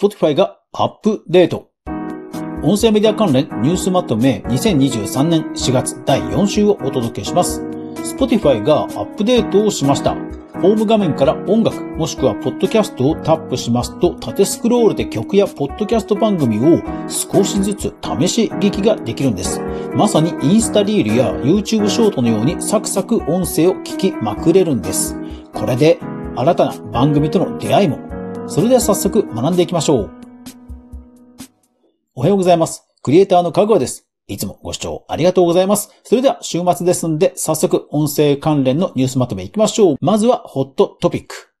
Spotify がアップデート。音声メディア関連ニュースまとめ2023年4月第4週をお届けします。Spotify がアップデートをしました。ホーム画面から音楽もしくはポッドキャストをタップしますと縦スクロールで曲やポッドキャスト番組を少しずつ試し聞きができるんです。まさにインスタリールや YouTube ショートのようにサクサク音声を聞きまくれるんです。これで新たな番組との出会いも。それでは早速学んでいきましょう。おはようございます。クリエイターのかぐわです。いつもご視聴ありがとうございます。それでは週末ですんで、早速音声関連のニュースまとめいきましょう。まずはホットトピック。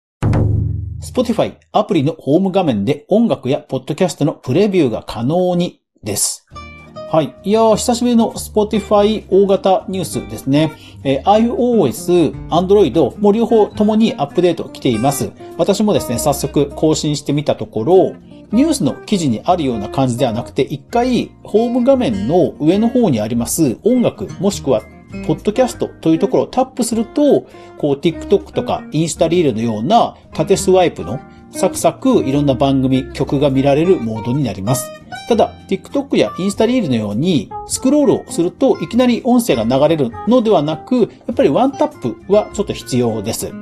Spotify アプリのホーム画面で音楽やポッドキャストのプレビューが可能にです。はい。いやー、久しぶりの Spotify 大型ニュースですね。えー、iOS、Android もう両方ともにアップデート来ています。私もですね、早速更新してみたところ、ニュースの記事にあるような感じではなくて、一回、ホーム画面の上の方にあります音楽、もしくはポッドキャストというところをタップすると、こう TikTok とかインスタリールのような縦スワイプのサクサクいろんな番組、曲が見られるモードになります。ただ、TikTok やインスタリールのように、スクロールをするといきなり音声が流れるのではなく、やっぱりワンタップはちょっと必要です。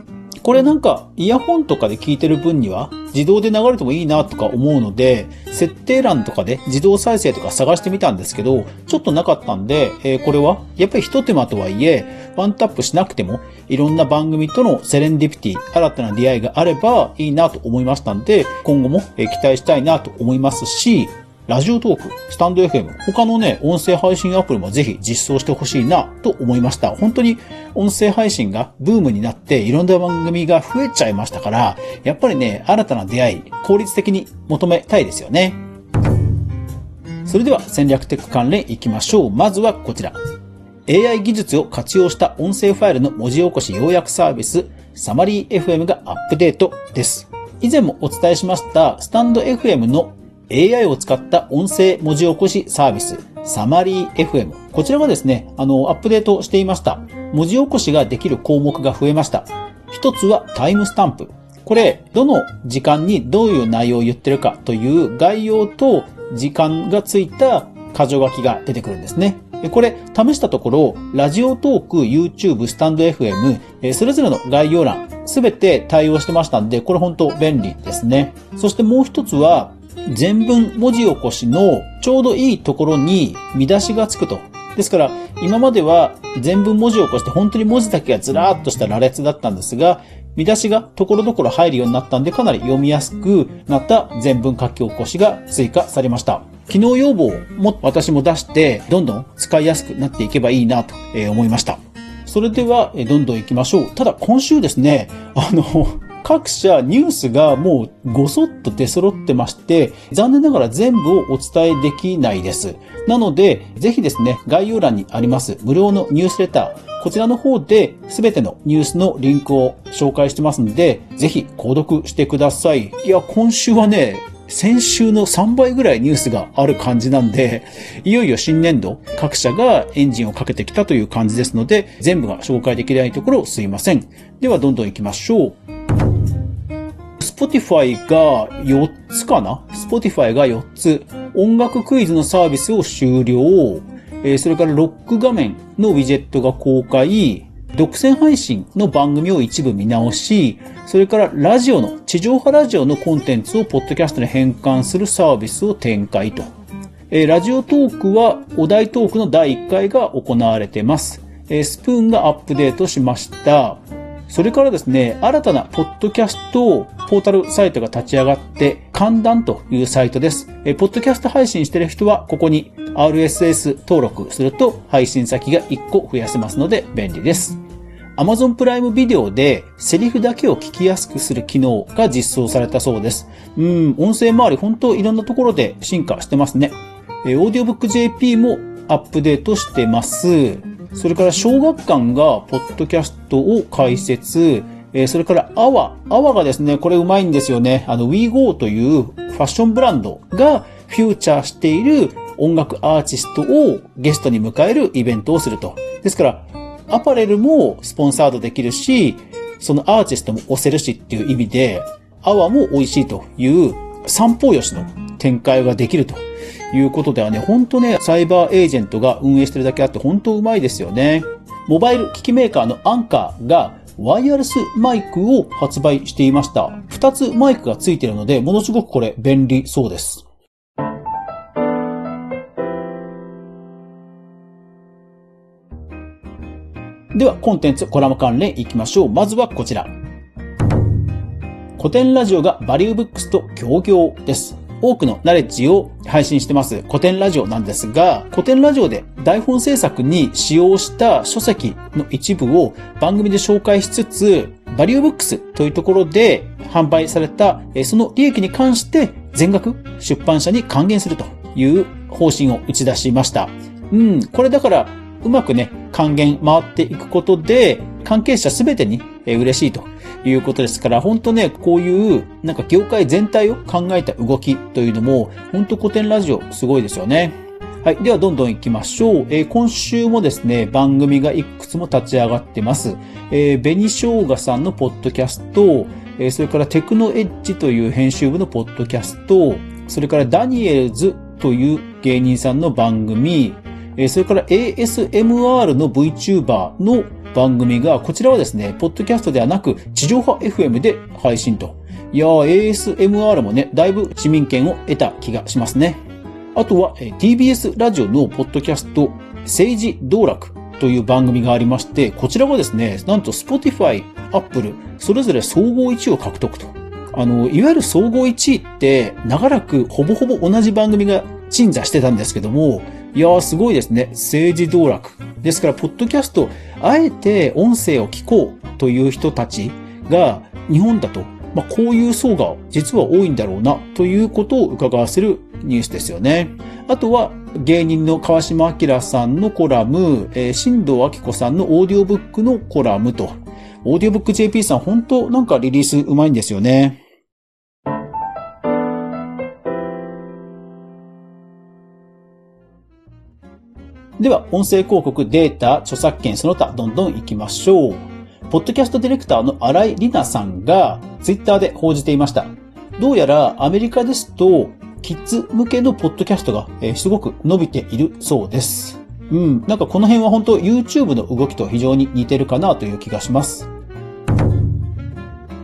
これなんか、イヤホンとかで聞いてる分には、自動で流れてもいいなとか思うので、設定欄とかで自動再生とか探してみたんですけど、ちょっとなかったんで、えー、これは、やっぱり一手間とはいえ、ワンタップしなくても、いろんな番組とのセレンディピティ、新たな出会いがあればいいなと思いましたんで、今後も期待したいなと思いますし、ラジオトーク、スタンド FM、他のね、音声配信アプリもぜひ実装してほしいなと思いました。本当に音声配信がブームになっていろんな番組が増えちゃいましたから、やっぱりね、新たな出会い、効率的に求めたいですよね。それでは戦略テック関連いきましょう。まずはこちら。AI 技術を活用した音声ファイルの文字起こし要約サービス、サマリー FM がアップデートです。以前もお伝えしましたスタンド FM の AI を使った音声文字起こしサービス、サマリー FM。こちらがですね、あの、アップデートしていました。文字起こしができる項目が増えました。一つはタイムスタンプ。これ、どの時間にどういう内容を言ってるかという概要と時間がついた箇条書きが出てくるんですね。これ、試したところ、ラジオトーク、YouTube、スタンド FM、それぞれの概要欄、すべて対応してましたんで、これ本当便利ですね。そしてもう一つは、全文文字起こしのちょうどいいところに見出しがつくと。ですから、今までは全文文字起こして本当に文字だけがずらーっとした羅列だったんですが、見出しがところどころ入るようになったんで、かなり読みやすくなった全文書き起こしが追加されました。機能要望も私も出して、どんどん使いやすくなっていけばいいなと思いました。それでは、どんどん行きましょう。ただ今週ですね、あの、各社ニュースがもうごそっと出揃ってまして、残念ながら全部をお伝えできないです。なので、ぜひですね、概要欄にあります無料のニュースレター、こちらの方で全てのニュースのリンクを紹介してますので、ぜひ購読してください。いや、今週はね、先週の3倍ぐらいニュースがある感じなんで、いよいよ新年度、各社がエンジンをかけてきたという感じですので、全部が紹介できないところすいません。では、どんどん行きましょう。Spotify が4つかな ?Spotify が4つ。音楽クイズのサービスを終了。えー、それからロック画面のウィジェットが公開。独占配信の番組を一部見直し、それからラジオの、地上波ラジオのコンテンツをポッドキャストに変換するサービスを展開と。えー、ラジオトークはお題トークの第1回が行われてます。えー、スプーンがアップデートしました。それからですね、新たなポッドキャストポータルサイトが立ち上がって、寒暖というサイトです。えポッドキャスト配信してる人は、ここに RSS 登録すると配信先が1個増やせますので便利です。Amazon プライムビデオでセリフだけを聞きやすくする機能が実装されたそうです。うん、音声周り本当いろんなところで進化してますね。え、オーディオブック JP もアップデートしてます。それから小学館がポッドキャストを開設、えそれからアワ。アワがですね、これうまいんですよね。あの WeGo というファッションブランドがフューチャーしている音楽アーティストをゲストに迎えるイベントをすると。ですから、アパレルもスポンサードできるし、そのアーティストも押せるしっていう意味で、アワも美味しいという三方よしの展開ができるということではね、ほんとね、サイバーエージェントが運営してるだけあって本当うまいですよね。モバイル機器メーカーのアンカーがワイヤレスマイクを発売していました。二つマイクが付いているので、ものすごくこれ便利そうです。では、コンテンツ、コラム関連いきましょう。まずはこちら。古典ラジオがバリューブックスと協業です。多くのナレッジを配信してます古典ラジオなんですが、古典ラジオで台本制作に使用した書籍の一部を番組で紹介しつつ、バリューブックスというところで販売されたその利益に関して全額出版社に還元するという方針を打ち出しました。うん、これだからうまくね、還元回っていくことで、関係者すべてに嬉しいということですから、本当ね、こういう、なんか業界全体を考えた動きというのも、本当古典ラジオすごいですよね。はい。では、どんどん行きましょう。えー、今週もですね、番組がいくつも立ち上がってます。えー、紅生姜さんのポッドキャスト、えー、それからテクノエッジという編集部のポッドキャスト、それからダニエルズという芸人さんの番組、えそれから ASMR の VTuber の番組が、こちらはですね、ポッドキャストではなく、地上波 FM で配信と。いやー、ASMR もね、だいぶ市民権を得た気がしますね。あとは、TBS ラジオのポッドキャスト、政治道楽という番組がありまして、こちらはですね、なんと Spotify、Apple、それぞれ総合1位を獲得と。あの、いわゆる総合1位って、長らくほぼほぼ同じ番組が鎮座してたんですけども、いやーすごいですね。政治道楽。ですから、ポッドキャスト、あえて音声を聞こうという人たちが日本だと、まあ、こういう層が実は多いんだろうなということを伺わせるニュースですよね。あとは、芸人の川島明さんのコラム、えー、新藤明子さんのオーディオブックのコラムと、オーディオブック JP さん本当なんかリリースうまいんですよね。では、音声広告、データ、著作権、その他、どんどん行きましょう。ポッドキャストディレクターの新井里奈さんが、ツイッターで報じていました。どうやら、アメリカですと、キッズ向けのポッドキャストが、すごく伸びているそうです。うん。なんかこの辺は本当 YouTube の動きと非常に似てるかなという気がします。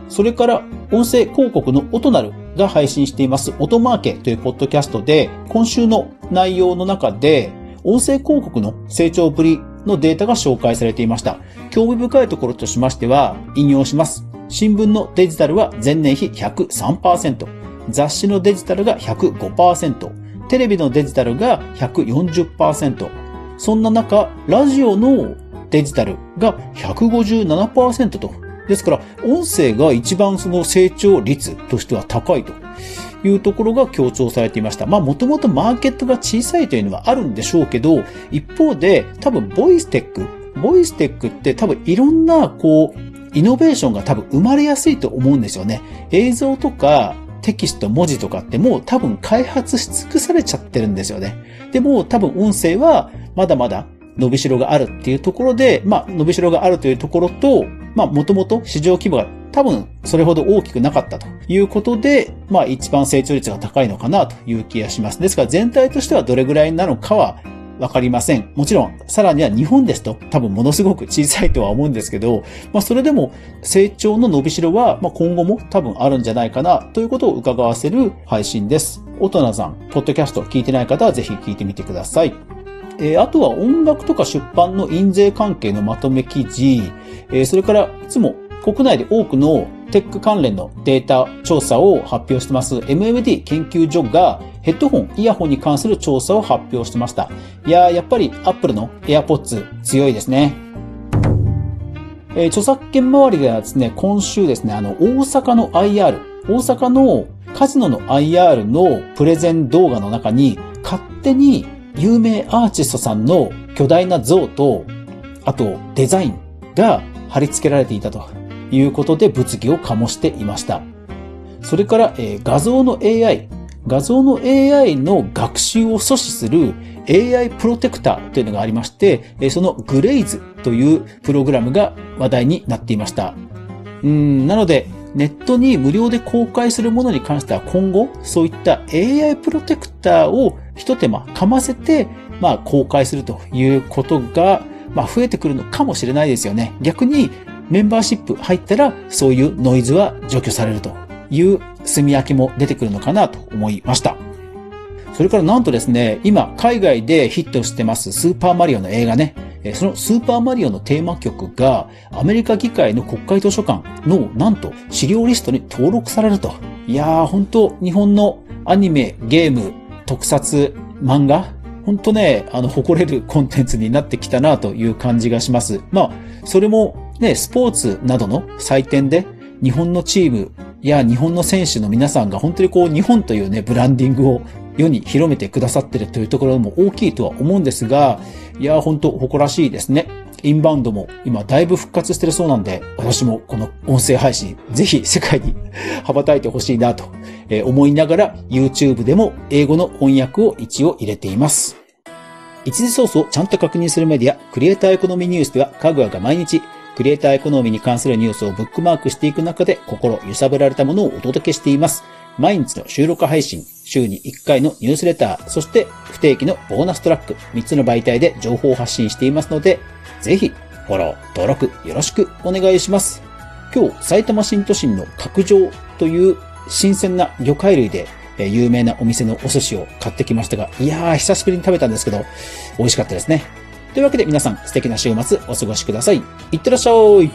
それから、音声広告のオトナルが配信しています、オトマーケというポッドキャストで、今週の内容の中で、音声広告の成長ぶりのデータが紹介されていました。興味深いところとしましては、引用します。新聞のデジタルは前年比103%、雑誌のデジタルが105%、テレビのデジタルが140%、そんな中、ラジオのデジタルが157%と、ですから、音声が一番その成長率としては高いと。いうところが強調されていました。まあもともとマーケットが小さいというのはあるんでしょうけど、一方で多分ボイステック、ボイステックって多分いろんなこう、イノベーションが多分生まれやすいと思うんですよね。映像とかテキスト、文字とかってもう多分開発し尽くされちゃってるんですよね。でも多分音声はまだまだ伸びしろがあるっていうところで、まあ伸びしろがあるというところと、まあもともと市場規模が多分それほど大きくなかったということで、まあ一番成長率が高いのかなという気がします。ですから全体としてはどれぐらいなのかはわかりません。もちろん、さらには日本ですと多分ものすごく小さいとは思うんですけど、まあそれでも成長の伸びしろは、まあ今後も多分あるんじゃないかなということを伺わせる配信です。大人さん、ポッドキャスト聞いてない方はぜひ聞いてみてください。えー、あとは音楽とか出版の印税関係のまとめ記事、えー、それからいつも国内で多くのテック関連のデータ調査を発表してます MMD 研究所がヘッドホン、イヤホンに関する調査を発表してました。いややっぱり Apple の AirPods 強いですね。えー、著作権周りではですね、今週ですね、あの、大阪の IR、大阪のカジノの IR のプレゼン動画の中に、勝手に有名アーティストさんの巨大な像と、あとデザインが貼り付けられていたと。いうことで物議を醸していました。それから、えー、画像の AI、画像の AI の学習を阻止する AI プロテクターというのがありまして、そのグレイズというプログラムが話題になっていました。うん、なので、ネットに無料で公開するものに関しては今後、そういった AI プロテクターを一手間かませて、まあ公開するということが、まあ増えてくるのかもしれないですよね。逆にメンバーシップ入ったらそういうノイズは除去されるという炭焼きも出てくるのかなと思いました。それからなんとですね、今海外でヒットしてますスーパーマリオの映画ね、そのスーパーマリオのテーマ曲がアメリカ議会の国会図書館のなんと資料リストに登録されると。いやー本当日本のアニメ、ゲーム、特撮、漫画本当ね、あの、誇れるコンテンツになってきたなという感じがします。まあ、それもね、スポーツなどの祭典で日本のチームや日本の選手の皆さんが本当にこう日本というね、ブランディングを世に広めてくださってるというところも大きいとは思うんですが、いや、本当誇らしいですね。インバウンドも今だいぶ復活してるそうなんで、私もこの音声配信、ぜひ世界に羽ばたいてほしいなと思いながら、YouTube でも英語の翻訳を一応入れています。一時ソースをちゃんと確認するメディア、クリエイターエコノミーニュースでは、かぐわが毎日、クリエイターエコノミーに関するニュースをブックマークしていく中で、心揺さぶられたものをお届けしています。毎日の収録配信、週に1回のニュースレター、そして不定期のボーナストラック、3つの媒体で情報を発信していますので、ぜひ、フォロー、登録よろしくお願いします。今日、埼玉新都心の角上という新鮮な魚介類で有名なお店のお寿司を買ってきましたが、いやー、久しぶりに食べたんですけど、美味しかったですね。というわけで皆さん素敵な週末お過ごしください。いってらっしゃい